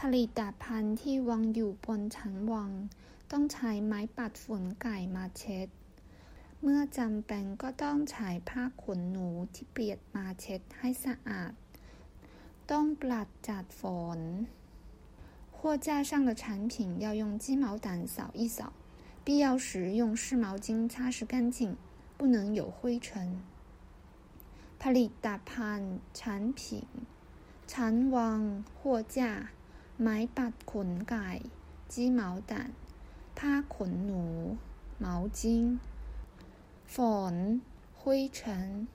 ผลิตภัณฑ์ที่วางอยู่บนชั้นวาง ต้องใช้ไม้ปัดฝุ่นไก่มาเช็ด เมื่อจำเป็นก็ต้องใช้ผ้าขนหนูที่เปียกมาเช็ดให้สะอาด ต้องปลัดจัดฝน货架上的产品要用鸡毛掸扫一扫，必要时用湿毛巾擦拭干净，不能有灰尘。ผลิตภัณฑ์产品ชั้นวาง货架 ไม้ปัดขนไก่鸡毛掸ผ้าขนหนู毛巾ฝน灰尘